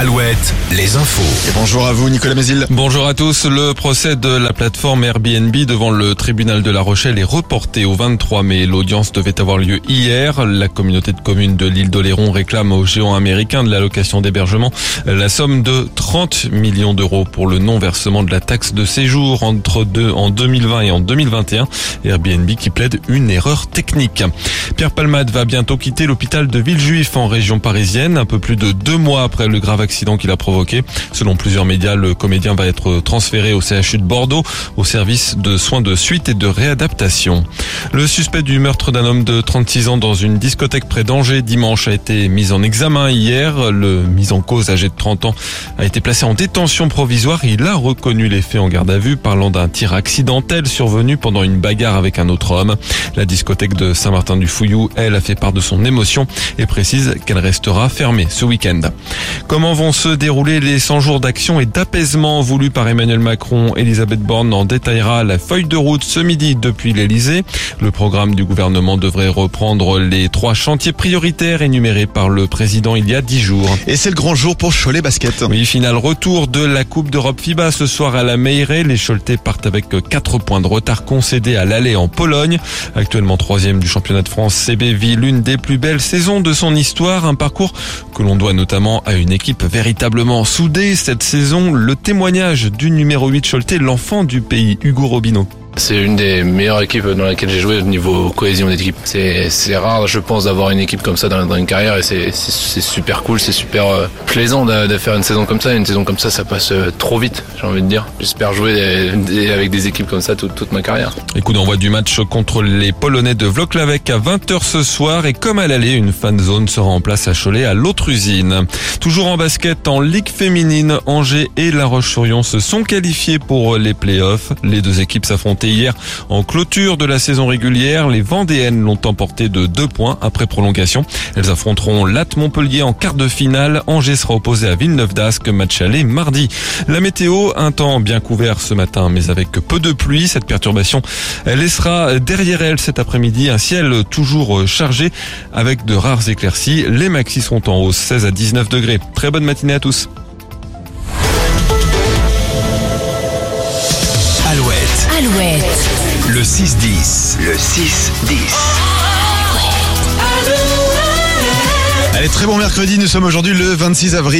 Alouette, les infos. Et bonjour à vous, Nicolas Mézil. Bonjour à tous. Le procès de la plateforme Airbnb devant le tribunal de La Rochelle est reporté au 23 mai. L'audience devait avoir lieu hier. La communauté de communes de l'île d'Oléron réclame aux géants américains de l'allocation d'hébergement la somme de 30 millions d'euros pour le non-versement de la taxe de séjour entre deux, en 2020 et en 2021. Airbnb qui plaide une erreur technique. Pierre Palmade va bientôt quitter l'hôpital de Villejuif en région parisienne, un peu plus de deux mois après le grave accident qu'il a provoqué. Selon plusieurs médias, le comédien va être transféré au CHU de Bordeaux, au service de soins de suite et de réadaptation. Le suspect du meurtre d'un homme de 36 ans dans une discothèque près d'Angers dimanche a été mis en examen hier. Le mis en cause âgé de 30 ans a été placé en détention provisoire. Il a reconnu les faits en garde à vue, parlant d'un tir accidentel survenu pendant une bagarre avec un autre homme. La discothèque de Saint-Martin-du-Fouillou, elle, a fait part de son émotion et précise qu'elle restera fermée ce week-end. Comment vont se dérouler les 100 jours d'action et d'apaisement voulus par Emmanuel Macron? Elisabeth Borne en détaillera la feuille de route ce midi depuis l'Elysée. Le programme du gouvernement devrait reprendre les trois chantiers prioritaires énumérés par le président il y a dix jours. Et c'est le grand jour pour Cholet Basket. Oui, final retour de la Coupe d'Europe FIBA ce soir à la Meirée. Les Choletais partent avec 4 points de retard concédés à l'aller en Pologne. Actuellement troisième du championnat de France, CB vit l'une des plus belles saisons de son histoire. Un parcours que l'on doit notamment à une équipe véritablement soudée cette saison. Le témoignage du numéro 8 Choletais, l'enfant du pays, Hugo Robineau. C'est une des meilleures équipes dans laquelle j'ai joué au niveau cohésion d'équipe. C'est rare, je pense, d'avoir une équipe comme ça dans, une carrière et c'est super cool, c'est super euh, plaisant de, faire une saison comme ça. Une saison comme ça, ça passe euh, trop vite, j'ai envie de dire. J'espère jouer avec des équipes comme ça toute, ma carrière. Écoute, on voit du match contre les Polonais de Vloklavek à 20h ce soir et comme à l'aller, une fan zone sera en place à Cholet à l'autre usine. Toujours en basket, en Ligue féminine, Angers et La Roche-sur-Yon se sont qualifiés pour les playoffs. Les deux équipes s'affrontent hier en clôture de la saison régulière. Les Vendéennes l'ont emporté de deux points après prolongation. Elles affronteront Latte Montpellier en quart de finale. Angers sera opposé à Villeneuve d'Ascq, match aller mardi. La météo, un temps bien couvert ce matin, mais avec peu de pluie. Cette perturbation, laissera derrière elle cet après-midi un ciel toujours chargé avec de rares éclaircies. Les maxis sont en hausse, 16 à 19 degrés. Très bonne matinée à tous. Alouette. Le 6-10. Le 6-10. Allez, très bon mercredi, nous sommes aujourd'hui le 26 avril.